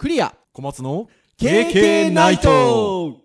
クリア。小松の KK ナイト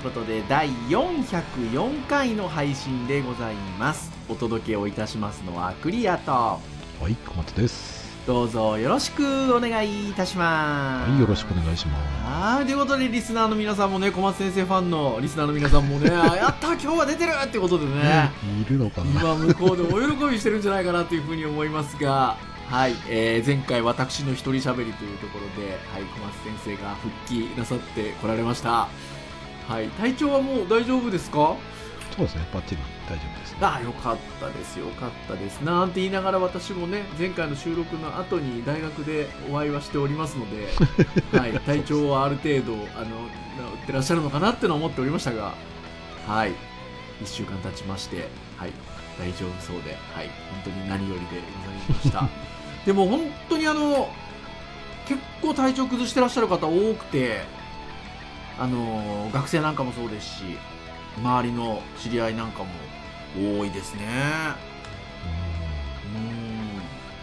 いうことで第404回の配信でございます。お届けをいたしますのはクリアと。はい、小松です。どうぞよろしくお願いいたします。はい、よろしくお願いします。はいということでリスナーの皆さんもね小松先生ファンのリスナーの皆さんもね あやった今日は出てるってことでね。いるのかな。今向こうでお喜びしてるんじゃないかなというふうに思いますが、はいえー前回私の一人喋りというところで、はい、小松先生が復帰なさってこられました、はい、体調はもう大丈夫ですか？そうですね、バッチリ大丈夫ですね。ああよかったですよかったです。なんて言いながら私もね前回の収録の後に大学でお会いはしておりますので、はい、体調はある程度あの治ってらっしゃるのかなってのは思っておりましたがはい。1週間経ちましてはい。大丈夫そうではい。本当に何よりでございました。でも本当にあの結構体調崩してらっしゃる方多くてあの学生なんかもそうですし周りの知り合いなんかも多いですね。うん。うーん、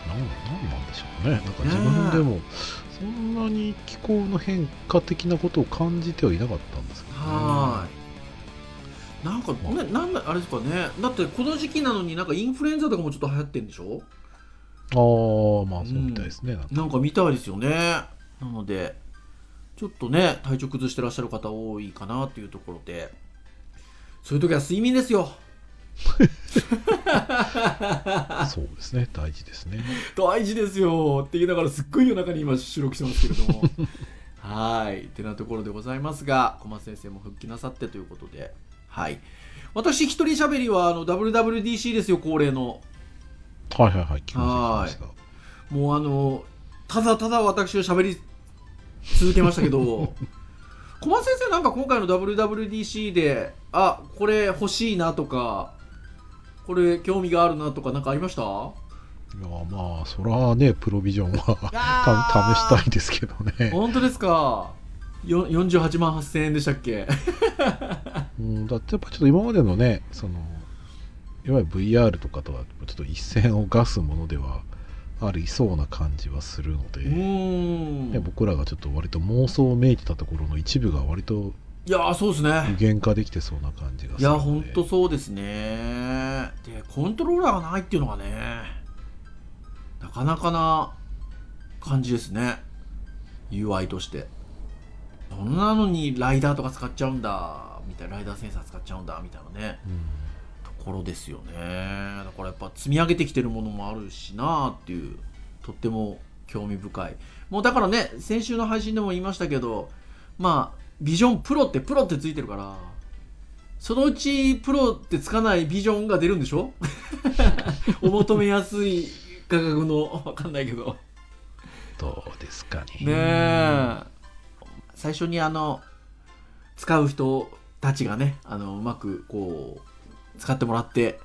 なん、でしょうね。なんか自分でも、そんなに気候の変化的なことを感じてはいなかったんですけど、ね。はい。なんかねなんだあれですかね。だってこの時期なのになんかインフルエンザとかもちょっと流行ってるんでしょ？ああ、まあそうみたいですね。なんか。なんか見たいですよね。なのでちょっとね体調崩してらっしゃる方多いかなっていうところで。そういう時は睡眠ですよ。そうですね、大事ですね。大事ですよ。って言いながらすっごい夜中に今収録してますけれども。はい。ってなところでございますが小松先生も復帰なさってということで。はい。私一人喋りはあの WWDC ですよ恒例の。はいはいはい、気持ちいいました。もうあのただただ私が喋り続けましたけど小松 先生なんか今回の WWDC であこれ欲しいなとかこれ興味があるなとかなんかありました？いや、まあ、そらね、プロビジョンは試したいですけどね。本当ですか？よ48万8000円でしたっけ？うん、だってやっぱちょっと今までのね、その、いわゆる VR とかとはちょっと一線を画すものではありそうな感じはするので、ね、僕らがちょっと割と妄想めいてたところの一部が割といやーそうですね。具現化できてそうな感じがするいや本当そうですね。でコントローラーがないっていうのがねなかなかな感じですね。UI として。そんなのにライダーとか使っちゃうんだみたいなライダーセンサー使っちゃうんだみたいなね。うん。ところですよね。だからやっぱ積み上げてきてるものもあるしなっていうとっても興味深い。もうだからね先週の配信でも言いましたけどまあビジョンプロってプロってついてるからそのうちプロってつかないビジョンが出るんでしょ？お求めやすい価格のわかんないけど。どうですかね。ねえ。最初にあの使う人たちがねあのうまくこう使ってもらって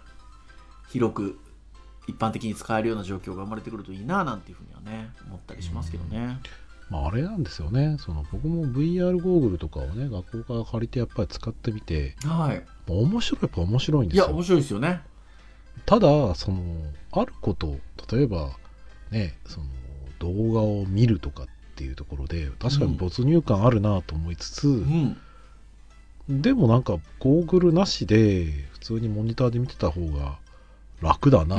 広く一般的に使えるような状況が生まれてくるといいななんていうふうにはね思ったりしますけどね。まあ、あれなんですよねその僕も VR ゴーグルとかをね学校から借りてやっぱり使ってみて、はい。まあ面白いやっぱ面白いんですよいや面白いですよね。ただそのあること例えばねその動画を見るとかっていうところで確かに没入感あるなと思いつつ、うん。でもなんかゴーグルなしで普通にモニターで見てた方が楽だな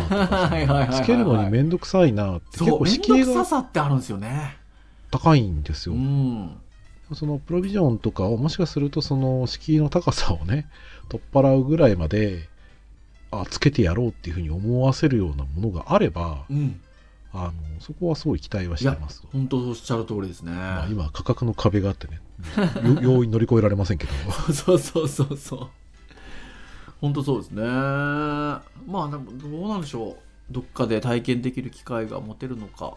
つけるのにめんどくさいなって結構敷居がさってあるんですよね。高いんですうよ、ん。そのプロビジョンとかをもしかするとその敷居の高さをね取っ払うぐらいまであつけてやろうっていうふうに思わせるようなものがあればうん。あのそこはすごい期待はしてます本当おっしゃる通りですね。まあ、今価格の壁があってねよ 容易に乗り越えられませんけどそうそうそうそう。本当そうですね。まあどうなんでしょう。どっかで体験できる機会が持てるのか。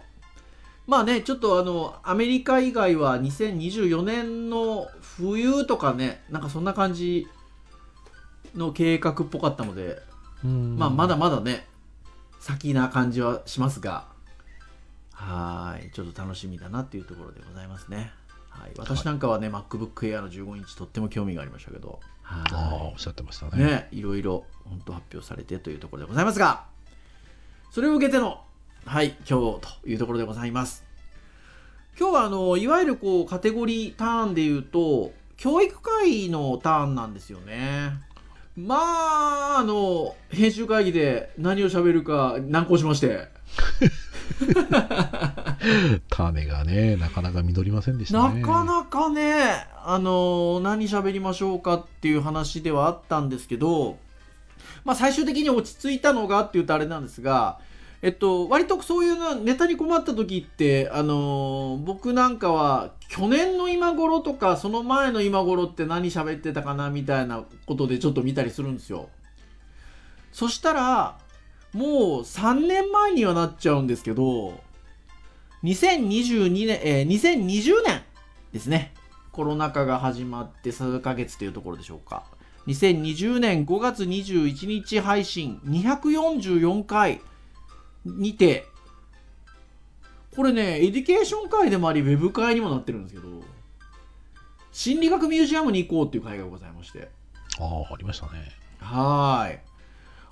まあね、ちょっとあの、アメリカ以外は2024年の冬とかね、なんかそんな感じの計画っぽかったので、うんまあまだまだね先な感じはしますがはいちょっと楽しみだなっていうところでございますねはい私なんかはね、MacBook Air の15インチとっても興味がありましたけどああはおっしゃってましたいね。ねいろいろ本当発表されてというところでございますがそれを受けてのはい今日というところでございます。今日はあのいわゆるこうカテゴリーターンで言うと教育会のターンなんですよね。まああの編集会議で何を喋るか難航しまして 種がねなかなか実りませんでしたねなかなかねあの何喋りましょうかっていう話ではあったんですけどまあ最終的に落ち着いたのがっていうとあれなんですがえっと、割とそういうネタに困った時って、あの僕なんかは去年の今頃とかその前の今頃って何喋ってたかなみたいなことでちょっと見たりするんですよ。そしたらもう3年前にはなっちゃうんですけど2022年、えー2020年ですね。コロナ禍が始まって数ヶ月というところでしょうか。2020年5月21日配信244回にてこれねエデュケーション回でもありウェブ回にもなってるんですけど心理学ミュージアムに行こうっていう回がございまして。ああありましたね。はーい。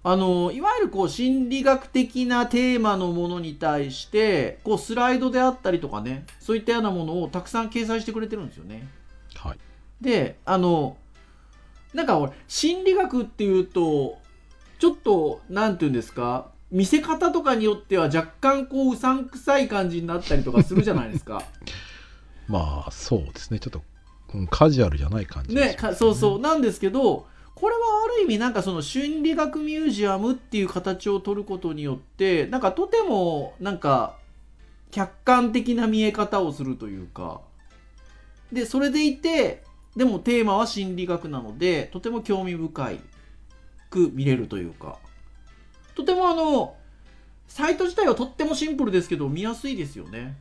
あの、いわゆるこう心理学的なテーマのものに対して、こうスライドであったりとかね、そういったようなものをたくさん掲載してくれてるんですよね。はいで、あの、なんか俺、心理学っていうと、ちょっと、なんていうんですか、見せ方とかによっては若干こううさんくさい感じになったりとかするじゃないですか。まあそうですねちょっと、うんカジュアルじゃない感じね、かそうそうなんですけどこれはある意味なんかその心理学ミュージアムっていう形を取ることによってなんかとてもなんか客観的な見え方をするというかでそれでいてでもテーマは心理学なのでとても興味深いく見れるというかとてもあのサイト自体はとってもシンプルですけど見やすいですよね。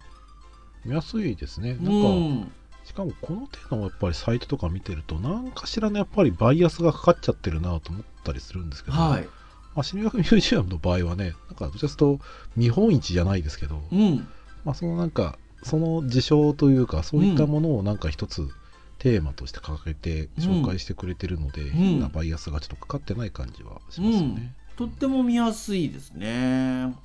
見やすいですねなんか、うんしかもこの手のやっぱりサイトとか見てると何かしらのやっぱりバイアスがかかっちゃってるなと思ったりするんですけど、はいまあ、心理学ミュージアムの場合はねなんかどちらかと見本市じゃないですけど、うんまあ、そのなんかその事象というかそういったものをなんか一つテーマとして掲げて紹介してくれてるので、変なバイアスがちょっとかかってない感じはしますよね。とっても見やすいですね。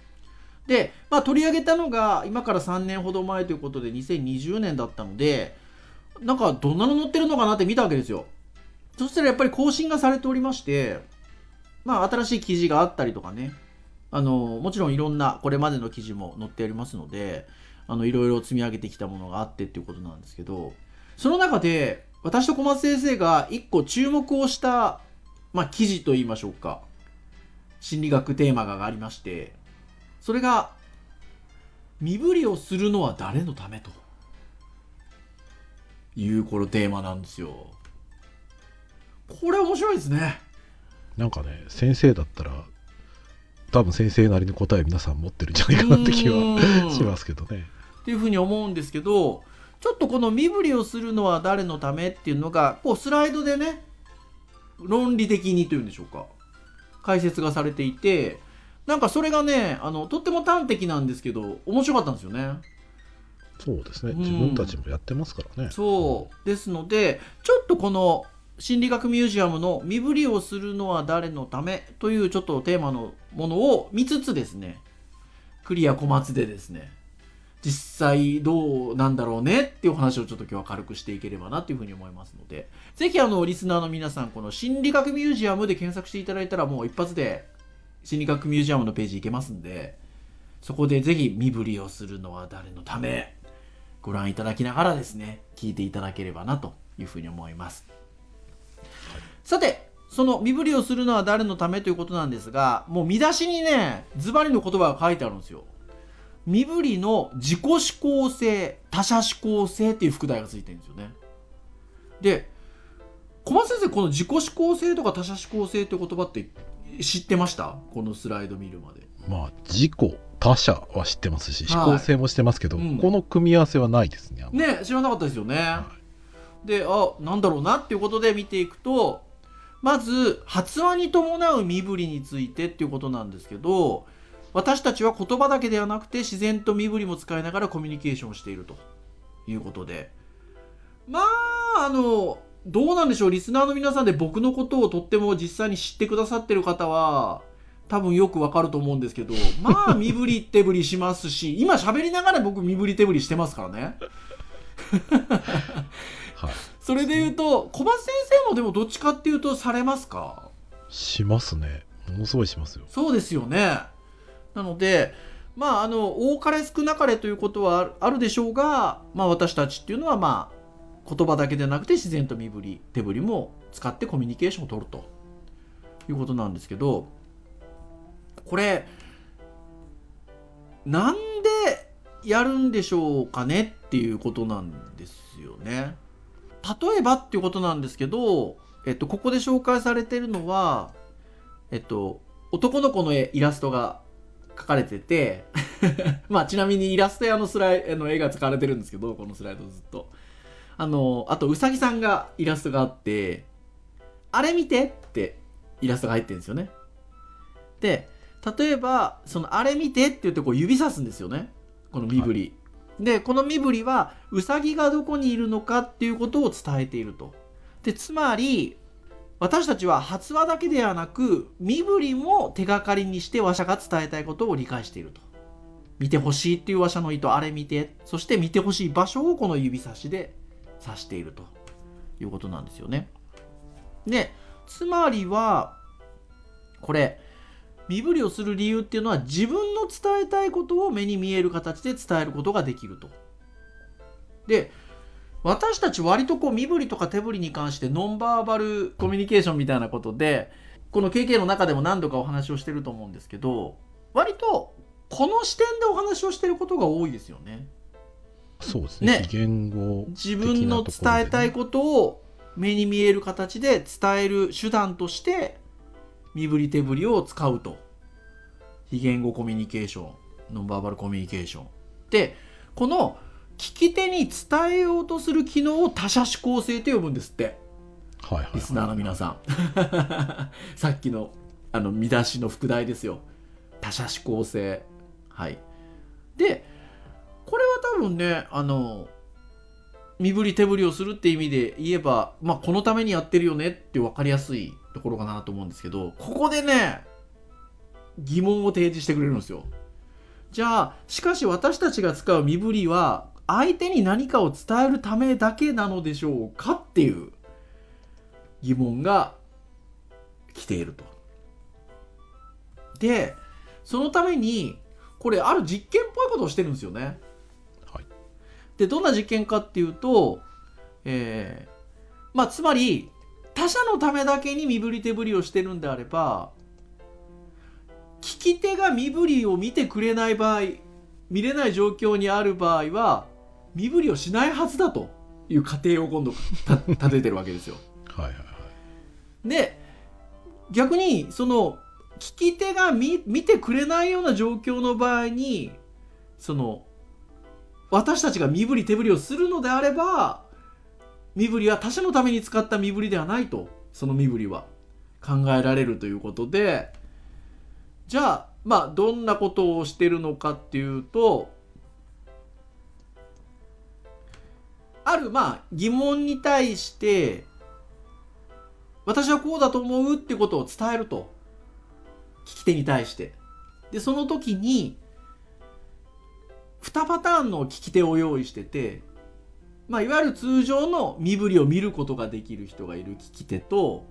で、まあ、取り上げたのが今から3年ほど前ということで2020年だったのでなんかどんなの載ってるのかなって見たわけですよ。そしたらやっぱり更新がされておりまして、まあ、新しい記事があったりとかね。あのもちろんいろんなこれまでの記事も載っておりますのであのいろいろ積み上げてきたものがあってっていうことなんですけどその中で私と小松先生が一個注目をした、まあ、記事といいましょうか。心理学テーマがありましてそれが身振りをするのは誰のためと。いうこのテーマなんですよこれ面白いですねなんかね先生だったら多分先生なりの答え皆さん持ってるんじゃないかなって気はうんしますけどね。っていうふうに思うんですけどちょっとこの身振りをするのは誰のためっていうのがこうスライドでね論理的にというんでしょうか解説がされていてなんかそれがねあのとっても端的なんですけど面白かったんですよね。そうですねうん自分たちもやってますからね。そうですのでちょっとこの心理学ミュージアムの身振りをするのは誰のためというちょっとテーマのものを見つつですねクリア小松でですね実際どうなんだろうねっていうお話をちょっと今日は軽くしていければなというふうに思いますのでぜひあのリスナーの皆さんこの心理学ミュージアムで検索していただいたらもう一発で心理学ミュージアムのページ行けますんでそこでぜひ身振りをするのは誰のためご覧いただきながらですね聞いていただければなというふうに思います、さてその身振りをするのは誰のためということなんですがもう見出しにねズバリの言葉が書いてあるんですよ。身振りの自己指向性他者指向性っていう副題がついてるんですよね。で小松先生この自己指向性とか他者指向性って言葉って知ってました？このスライド見るまで。まあ自己他者は知ってますしはい。指向性もしてますけど、うん。この組み合わせはないですね。ね知らなかったですよね、はであなんだろうなっていうことで見ていくとまず発話に伴う身振りについてっていうことなんですけど私たちは言葉だけではなくて自然と身振りも使いながらコミュニケーションをしているということで。まああのどうなんでしょう。リスナーの皆さんで僕のことをとっても実際に知ってくださってる方は多分よくわかると思うんですけど まあ身振り手振りしますし今喋りながら僕身振り手振りしてますからね。はい。それで言うと小松先生もでもどっちかっていうとされますか？しますね。ものすごいしますよ。そうですよね。なのでまああの多かれ少なかれということはあるあるでしょうが、まあ、私たちっていうのはまあ言葉だけでなくて自然と身振り手振りも使ってコミュニケーションを取るということなんですけどこれなんでやるんでしょうかねっていうことなんですよね。例えばっていうことなんですけど、えっと、ここで紹介されてるのは、えっと、男の子の絵イラストが描かれてて まあちなみにイラスト屋のスライの絵が使われてるんですけどこのスライドずっとあのあとうさぎさんがイラストがあってあれ見てってイラストが入ってるんですよねで例えばそのあれ見てって言ってこう指さすんですよね。この身振り、でこの身振りはウサギがどこにいるのかっていうことを伝えていると。でつまり私たちは発話だけではなく身振りも手がかりにして話者が伝えたいことを理解していると。見てほしいっていう話者の意図あれ見て。そして見てほしい場所をこの指差しで指していると。いうことなんですよね。でつまりはこれ身振りをする理由っていうのは自分の伝えたいことを目に見える形で伝えることができると。で私たち割とこう身振りとか手振りに関してノンバーバルコミュニケーションみたいなことでこの KK の中でも何度かお話をしてると思うんですけど割とこの視点でお話をしてることが多いですよね。そうですね。ね。非言語自分の伝えたいことを目に見える形で伝える手段として身振り手振りを使うと。非言語コミュニケーションノンバーバルコミュニケーション。でこの聞き手に伝えようとする機能を他者指向性と呼ぶんですって。はいはいはい。リスナーの皆さん。さっきのあの見出しの副題ですよ。他者指向性。はい。でこれは多分ねあの身振り手振りをするって意味で言えば、まあ、このためにやってるよねって分かりやすいところかなと思うんですけどここでね疑問を提示してくれるんですよじゃあしかし私たちが使う身振りは相手に何かを伝えるためだけなのでしょうかっていう疑問が来ていると。でそのためにこれある実験っぽいことをしてるんですよね。はいでどんな実験かっていうと、えーまあつまり他者のためだけに身振り手振りをしてるんであれば聞き手が身振りを見てくれない場合見れない状況にある場合は身振りをしないはずだという仮定を今度た 立ててるわけですよ。はいはいはいで逆にその聞き手が見見てくれないような状況の場合にその私たちが身振り手振りをするのであれば身振りは他者のために使った身振りではないとその身振りは。考えられるということで。じゃあまあどんなことをしてるのかっていうとあるまあ疑問に対して私はこうだと思うってことを伝えると。聞き手に対して。でその時に2パターンの聞き手を用意してて、まあ、いわゆる通常の身振りを見ることができる人がいる聞き手と、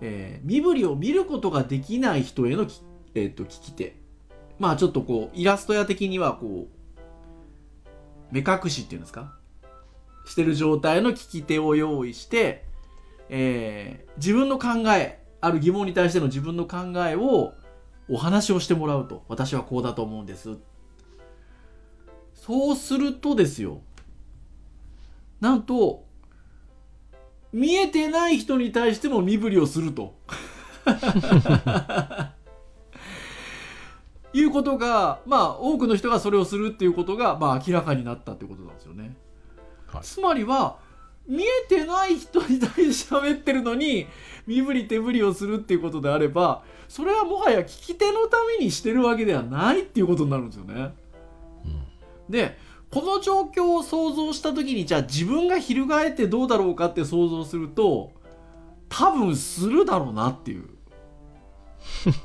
えー身振りを見ることができない人へのき、えー、と聞き手。まあちょっとこうイラスト屋的にはこう目隠しっていうんですか？してる状態の聞き手を用意してえー自分の考えある疑問に対しての自分の考えをお話をしてもらうと。私はこうだと思うんです。そうするとですよなんと見えてない人に対しても身振りをすると いうことがまあ多くの人がそれをするっていうことが、まあ、明らかになったってことなんですよね。はいつまりは見えてない人に対して喋ってるのに身振り手振りをするっていうことであればそれはもはや聞き手のためにしてるわけではないっていうことになるんですよね。でこの状況を想像した時にじゃあ自分が翻ってどうだろうかって想像すると多分するだろうなっていう。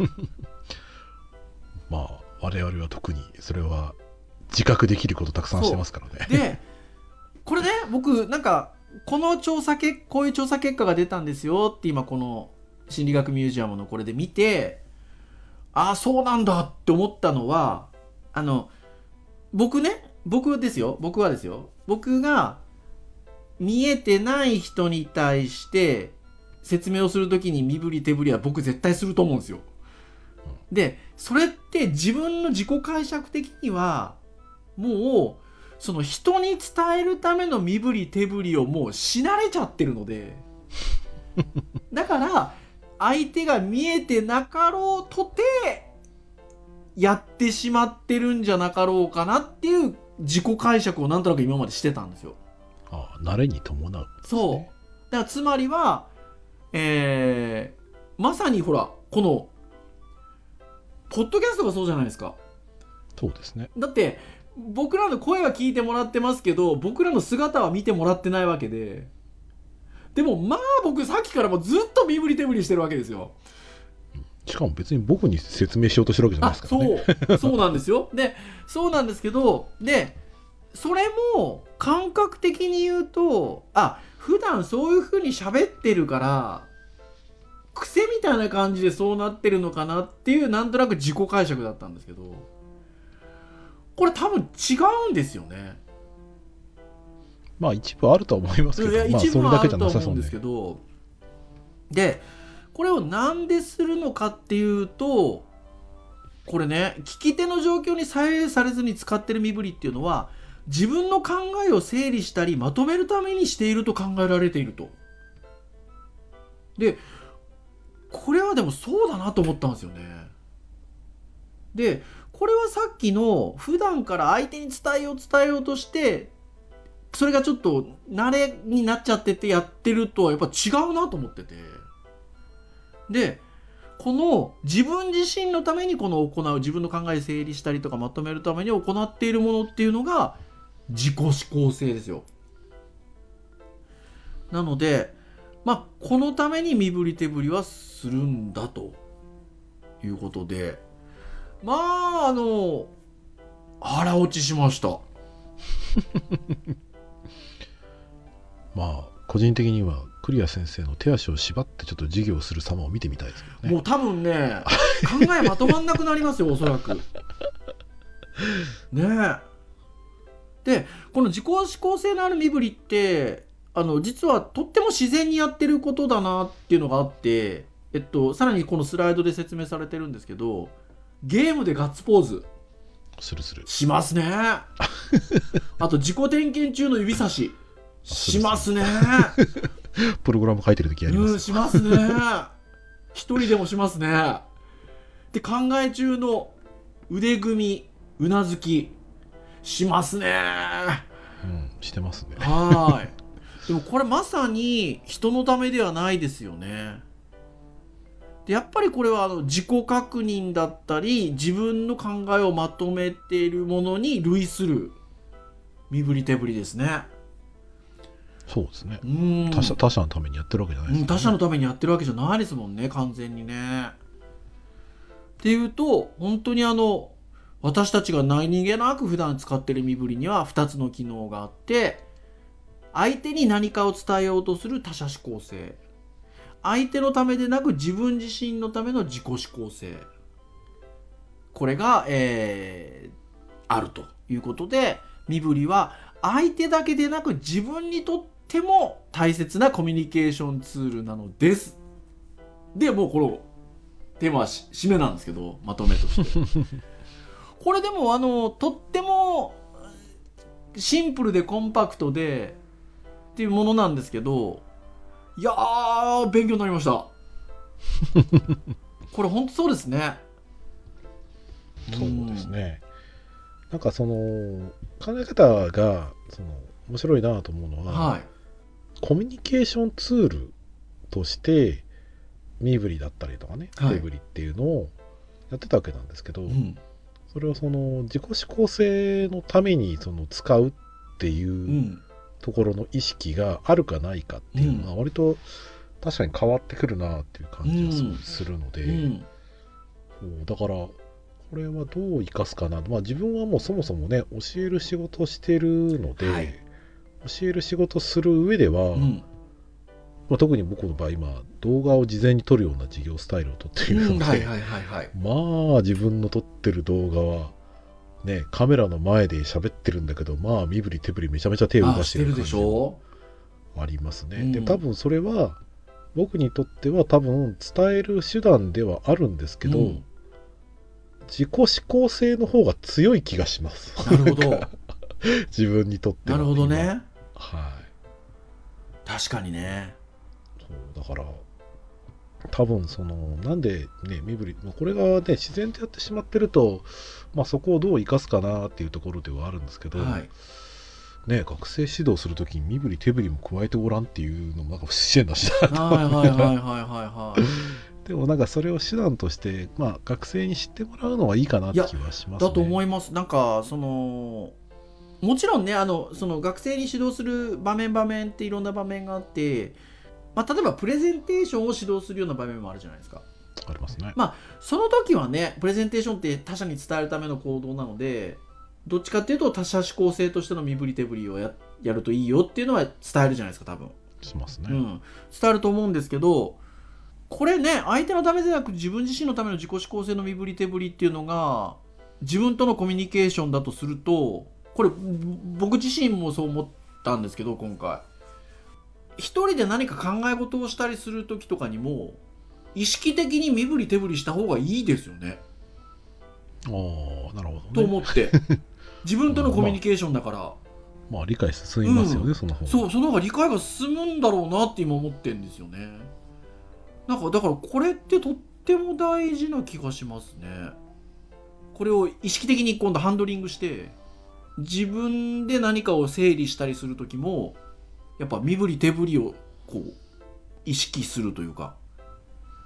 まあ我々は特にそれは自覚できることたくさんしてますからね。でこれね僕なんかこの調査結こういう調査結果が出たんですよって今この心理学ミュージアムのこれで見てああそうなんだって思ったのはあの僕ね僕ですよ。僕はですよ。僕が見えてない人に対して説明をするときに身振り手振りは僕絶対すると思うんですよ。でそれって自分の自己解釈的にはもうその人に伝えるための身振り手振りをもうし慣れちゃってるので。だから相手が見えてなかろうとてやってしまってるんじゃなかろうかなっていう自己解釈をなんとなく今までしてたんですよ。ああ慣れに伴う、ね、そうだからつまりはえー、まさにほらこのポッドキャストがそうじゃないですか。そうですねだって僕らの声は聞いてもらってますけど僕らの姿は見てもらってないわけででもまあ僕さっきからもずっと身振り手振りしてるわけですよ。しかも別に僕に説明しようとしてるわけじゃないですからね。そう そうなんですよ。でそうなんですけどでそれも感覚的に言うとあ普段そういうふうに喋ってるから癖みたいな感じでそうなってるのかなっていうなんとなく自己解釈だったんですけどこれ多分違うんですよね。まあ一部あるとは思いますけど、まあ一部はあそれだけじると思うんでゃなさそうねすけど、でこれをなんでするのかっていうとこれね聞き手の状況に左右されずに使ってる身振りっていうのは自分の考えを整理したりまとめるためにしていると考えられていると。でこれはでもそうだなと思ったんですよね。でこれはさっきの普段から相手に伝えよう伝えようとしてそれがちょっと慣れになっちゃっててやってるとはやっぱ違うなと思っててでこの自分自身のためにこの行う自分の考え整理したりとかまとめるために行っているものっていうのが自己思考性ですよ。なのでまあこのために身振り手振りはするんだということでまああの腹落ちしました。まあ個人的にはクリア先生の手足を縛ってちょっと授業をする様を見てみたいですけどね。もう多分ね考えまとまんなくなりますよおそらく。ねえ。でこの自己思考性のある身振りってあの実はとっても自然にやってることだなっていうのがあって、えっと、さらにこのスライドで説明されてるんですけどゲームでガッツポーズ。するする。しますね。あと自己点検中の指差し。しますねプログラム書いてる時やりまうん、すしますね。一人でもしますね。で、考え中の腕組み、うなずき、しますね。うんしてますねはーい。でもこれまさに人のためではないですよね。でやっぱりこれはあの自己確認だったり自分の考えをまとめているものに類する身振り手振りですね。そうですね。うん。他者他者のためにやってるわけじゃないですうん、他者のためにやってるわけじゃないですもんね完全にね。っていうと本当にあの私たちが何気なく普段使ってる身振りには2つの機能があって相手に何かを伝えようとする他者思考性。相手のためでなく自分自身のための自己思考性。これが、えーあるということで身振りは相手だけでなく自分にとっても大切なコミュニケーションツールなのです。でもうこのテーマはし締めなんですけどまとめとして。これでもあのとってもシンプルでコンパクトでっていうものなんですけどいやー勉強になりました。これ本当そうですね。そうですねなんかその考え方がその面白いなと思うのは、はい。コミュニケーションツールとして身振りだったりとかねはい。手振りっていうのをやってたわけなんですけど、うん。それをその自己指向性のためにその使うっていううん。ところの意識があるかないかっていうのは割と確かに変わってくるなっていう感じがすごいするので、うん。そうだからこれはどう生かすかな、まあ、自分はもうそもそもね教える仕事をしてるので、はい教える仕事する上では、うん。まあ、特に僕の場合今動画を事前に撮るような事業スタイルを撮っているので、まあ自分の撮ってる動画はねカメラの前で喋ってるんだけどまあ身振り手振りめちゃめちゃ手を動あかしててるでしじありますね、うん。で多分それは僕にとっては多分伝える手段ではあるんですけど、うん。自己指向性の方が強い気がしますなるほど自分にとってはなるほど今ねはい。確かにね。そうだから多分そのなんでね身振りまあこれがね自然とやってしまってると、まあ、そこをどう生かすかなっていうところではあるんですけど、はい。ね、学生指導するときに身振り手振りも加えてごらんっていうのもなんか不自然だしなはいはいはいはいはいはい。でもなんかそれを手段として、まあ、学生に知ってもらうのはいいかなって気はしますね。だと思いいます。なんかそのもちろんねあのその学生に指導する場面場面っていろんな場面があって、まあ、例えばプレゼンテーションを指導するような場面もあるじゃないですかありますね。その時はねプレゼンテーションって他者に伝えるための行動なのでどっちかっていうと他者指向性としての身振り手振りをややるといいよっていうのは伝えるじゃないですか多分、しますね。うん、伝えると思うんですけどこれね相手のためでなく自分自身のための自己指向性の身振り手振りっていうのが自分とのコミュニケーションだとするとこれぼ僕自身もそう思ったんですけど今回。一人で何か考え事をしたりする時とかにも意識的に身振り手振りした方がいいですよね。ああ、なるほど、ね。と思って。自分とのコミュニケーションだから。まあ理解進みますよね、うん。その方が。そうその方が理解が進むんだろうなって今思ってるんですよね。なんかだからこれってとっても大事な気がしますね。これを意識的に今度ハンドリングして自分で何かを整理したりする時もやっぱ身振り手振りをこう意識するというか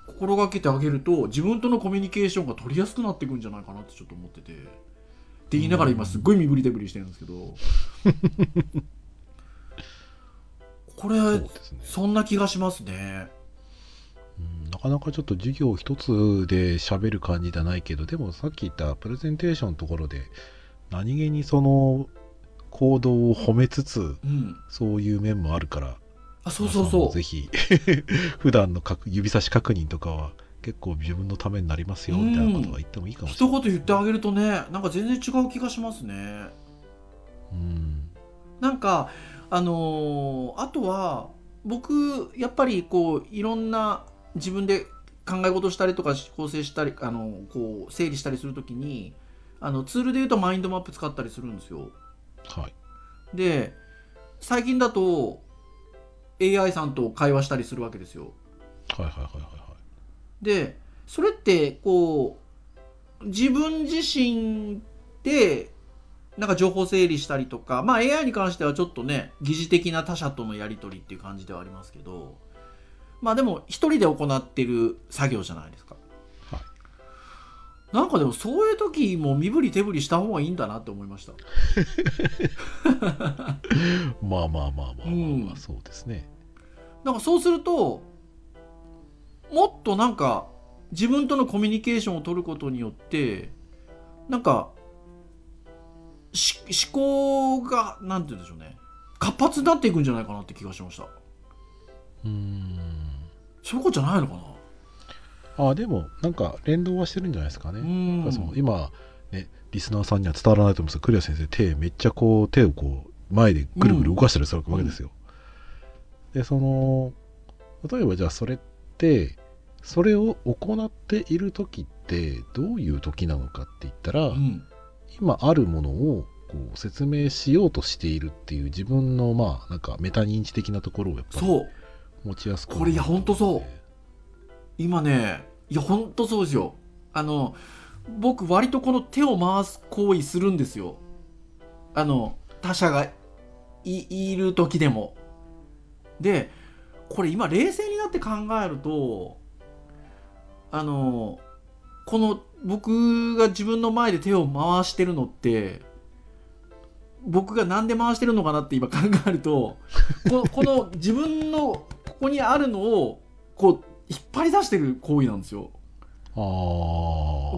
心がけてあげると自分とのコミュニケーションが取りやすくなっていくんじゃないかなってちょっと思ってて。って言いながら今すっごい身振り手振りしてるんですけど。これそね、そんな気がしますね。うんなかなかちょっと授業一つで喋る感じじゃないけど、でもさっき言ったプレゼンテーションのところで、何気にその行動を褒めつつ、うん。そういう面もあるから、あそうそうそう。ぜひ、普段の確指差し確認とかは結構自分のためになりますよ、みたいなことは言ってもいいかもしれ一ない。言言ってあげるとねなんか全然違う気がしますね。うん。なんかあのーあとは僕やっぱりこういろんな自分で考え事したりとか構成したりあのこう整理したりするときにあのツールで言うとマインドマップ使ったりするんですよはい。で最近だと AI さんと会話したりするわけですよはいはいはいはいはい。でそれってこう自分自身でなんか情報整理したりとかまあ AI に関してはちょっとね疑似的な他者とのやり取りっていう感じではありますけどまあでも一人で行ってる作業じゃないですかはいなんかでもそういう時も身振り手振りした方がいいんだなって思いました。まあまあまあまあまあまあ、うん。そうですね。なんかそうするともっとなんか自分とのコミュニケーションを取ることによってなんかし思考がなんて言うんでしょうね。活発になっていくんじゃないかなって気がしました。うーん。そういうことじゃないのかな？あでもなんか連動はしてるんじゃないですかね。うん。その今ねリスナーさんには伝わらないと思うんですけどクリア先生手めっちゃこう手をこう前でぐるぐる動かしたりするわけですよ。でその例えばじゃあそれってそれを行っている時ってどういう時なのかって言ったら、うん。今あるものをこう説明しようとしているっていう自分のまあなんかメタ認知的なところをやっぱりそう。持ちやすくこれいやほんとそう今ねいやほんとそうですよ。あの僕割とこの手を回す行為するんですよ。あの他者がいる時でも。でこれ今冷静になって考えるとあのこの僕が自分の前で手を回してるのって僕がなんで回してるのかなって今考えるとここの自分のここにあるのをこう引っ張り出してる行為なんですよ。ああ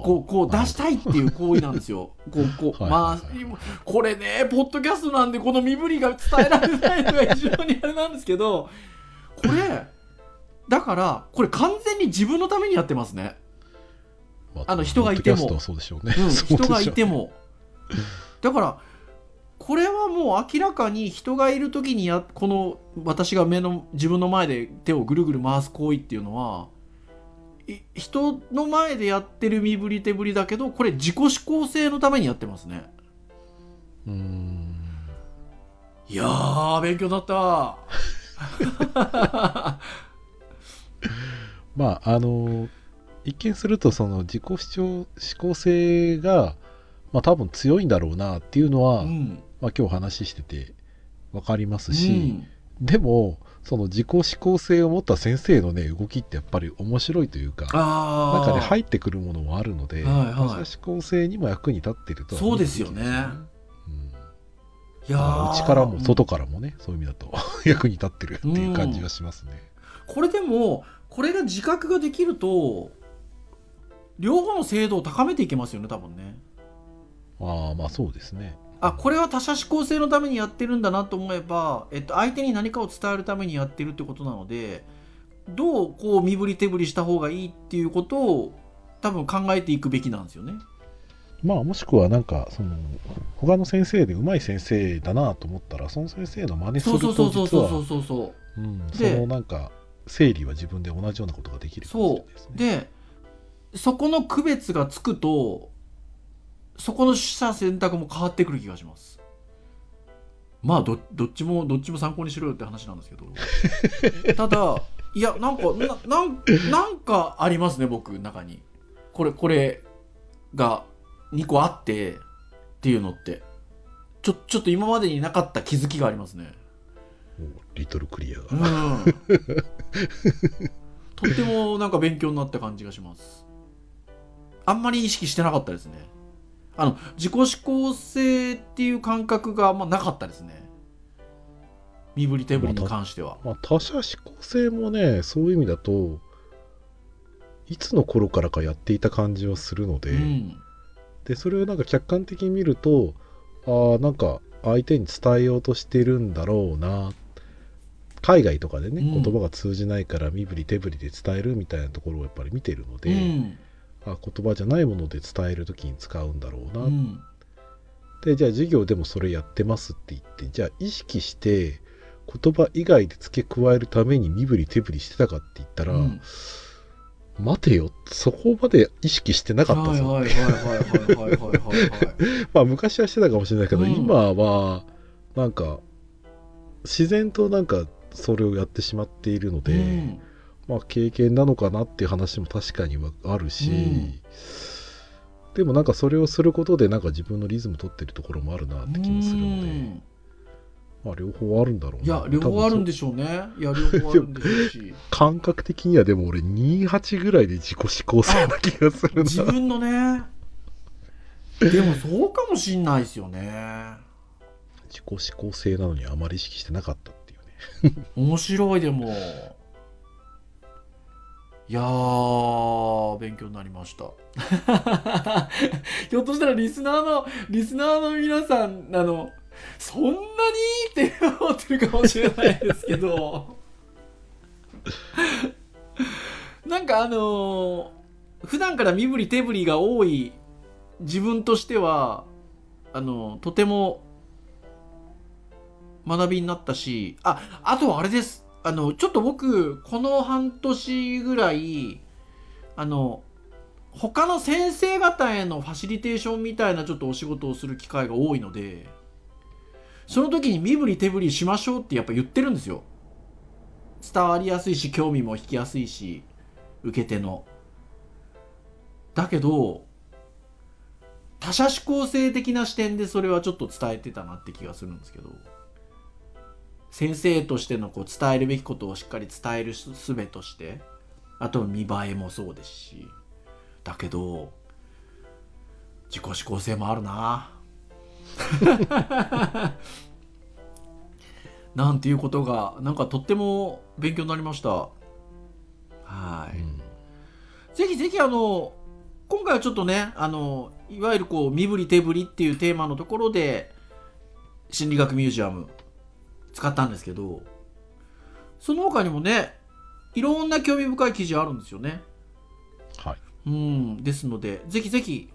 こうこう出したいっていう行為なんですよ。こうこうはいまあこれねポッドキャストなんでこの身振りが伝えられないのが非常にあれなんですけどこれだからこれ完全に自分のためにやってますね。まあの人がいても。う人がいても。だからこれはもう明らかに人がいる時にやこの私が目の自分の前で手をぐるぐる回す行為っていうのはい人の前でやってる身振り手振りだけどこれ自己指向性のためにやってますね。うーん。いやー勉強になった。まああの一見するとその自己主張思考性がまあ多分強いんだろうなっていうのは、うんまあ、今日話してて分かりますうし、ん。でもその自己思考性を持った先生のね動きってやっぱり面白いというか中で入ってくるものもあるので、はいはい。思考性にも役に立ってるとはそうですよね。うん。いや内からも外からもね、そういう意味だと 役に立ってるっていう感じがしますね。これでもこれが自覚ができると両方の精度を高めていけますよね多分ね。ああまあそうですね。あこれは他者思考性のためにやってるんだなと思えば、えっと、相手に何かを伝えるためにやってるってことなのでどうこう身振り手振りした方がいいっていうことを多分考えていくべきなんですよね。まあもしくはなんかその他の先生で上手い先生だなと思ったらその先生の真似すそうるとそうそうそう実はそうそうそううんそでのなんか整理は自分で同じようなことができるかもしれないですね。でそこの区別がつくとそこの取捨選択も変わってくる気がします。まあどどっちもどっちも参考にしろよって話なんですけど。ただいやなんかななんなんかありますね僕中に。これこれが2個あってっていうのって。ちょちょっと今までになかった気づきがありますね。リトルクリアが。うん。とってもなんか勉強になった感じがします。あんまり意識してなかったですねあの自己指向性っていう感覚があんまなかったですね。身振り手振りに関しては。まあ、他者思考性もねそういう意味だといつの頃からかやっていた感じはするので,、うん。でそれをなんか客観的に見るとああなんか相手に伝えようとしてるんだろうな海外とかでね、うん。言葉が通じないから身振り手振りで伝えるみたいなところをやっぱり見てるので、うんあ言葉じゃないもので伝える時に使うんだろうな、うん、でじゃあ授業でもそれやってますって言ってじゃあ意識して言葉以外で付け加えるために身振り手振りしてたかって言ったら、うん、待てよ。そこまで意識してなかったぞ。まあ昔はしてたかもしれないけど、うん、今はなんか自然となんかそれをやってしまっているので、うん、まあ経験なのかなっていう話も確かにはあるし、うん。でもなんかそれをすることでなんか自分のリズム取ってるところもあるなって気もするので、うん。まあ両方あるんだろうな。いや両方あるんでしょうね。いや両方あるんでしょうし。感覚的にはでも俺28ぐらいで自己思考性な気がするな。自分のね。でもそうかもしんないですよね。自己思考性なのにあまり意識してなかったっていうね。面白いでもいやー勉強になりました。ひょっとしたらリスナーのリスナーの皆さんあの。そんなにって思ってるかもしれないですけど。なんかあのー普段から身振り手振りが多い自分としてはあのとても学びになったしああとはあれです。あのちょっと僕この半年ぐらいあの他の先生方へのファシリテーションみたいなちょっとお仕事をする機会が多いのでその時に身振り手振りしましょうってやっぱ言ってるんですよ。伝わりやすいし興味も引きやすいし受け手の。だけど他者思考性的な視点でそれはちょっと伝えてたなって気がするんですけど。先生としてのこう伝えるべきことをしっかり伝えるす術としてあと見栄えもそうですしだけど自己指向性もあるな。なんていうことがなんかとっても勉強になりました。はい、うん。ぜひぜひあの今回はちょっとねあのいわゆるこう身振り手振りっていうテーマのところで心理学ミュージアム使ったんですけどその他にもねいろんな興味深い記事あるんですよね。はい。うん。ですのでぜひぜひ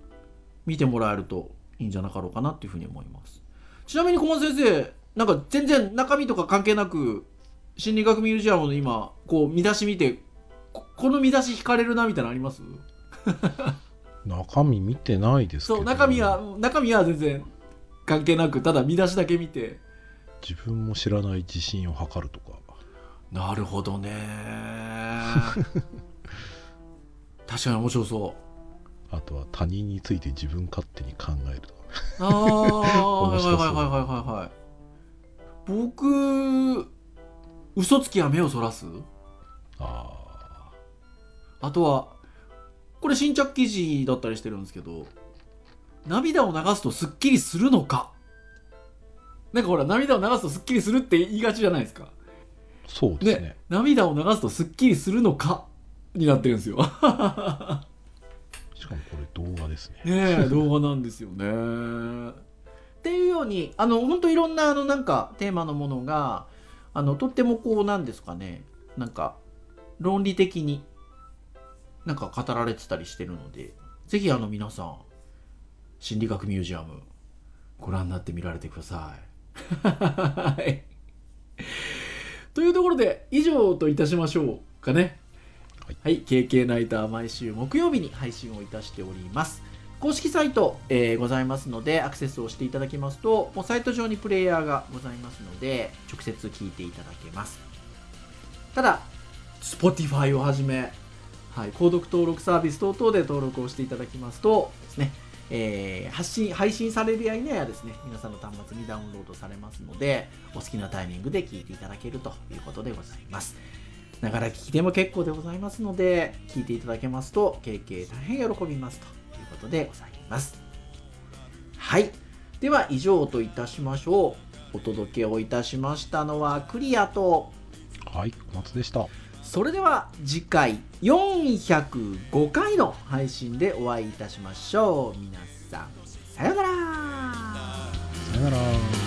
見てもらえるといいんじゃなかろうかなっていうふうに思います。ちなみに小松先生なんか全然中身とか関係なく心理学ミュージアムの今こう見出し見てここの見出し惹かれるなみたいなのあります？中身見てないですけど。そう中身は中身は全然関係なくただ見出しだけ見て自分も知らない自信を測るとか。なるほどね。確かに面白そう。あとは他人について自分勝手に考えるとか。ああはいはいはいはいはい。僕嘘つきは目をそらす？ああとはこれ新着記事だったりしてるんですけど涙を流すとすっきりするのか？なんかほら涙を流すとすっきりするって言いがちじゃないですか。あそうですね。涙を流すとすっきりするのかになってるんですよ。しかもこれ動画ですね。ねえ動画なんですよね。っていうようにあの本当いろんなあのなんかテーマのものがあのとってもこうなんですかね。なんか論理的になんか語られてたりしてるのでぜひあの皆さん心理学ミュージアムご覧になってみられてください。はいというところで以上といたしましょうかね。はい、KK ナイター毎週木曜日に配信をいたしております。公式サイト、えーございますので、アクセスをしていただきますと、もうサイト上にプレイヤーがございますので、直接聞いていただけます。ただ、Spotify をはじめ、はい、購読登録サービス等々で登録をしていただきますとですね、えー発信、配信されるや否やですね、皆さんの端末にダウンロードされますので、お好きなタイミングで聞いていただけるということでございます。ながら聞きでも結構でございますので、聞いていただけますと、KK 大変喜びますということでございます。はい。では、以上といたしましょう。お届けをいたしましたのはクリアと、はい小松でしたそれでは次回405回の配信でお会いいたしましょう。皆さん、さよなら。さよなら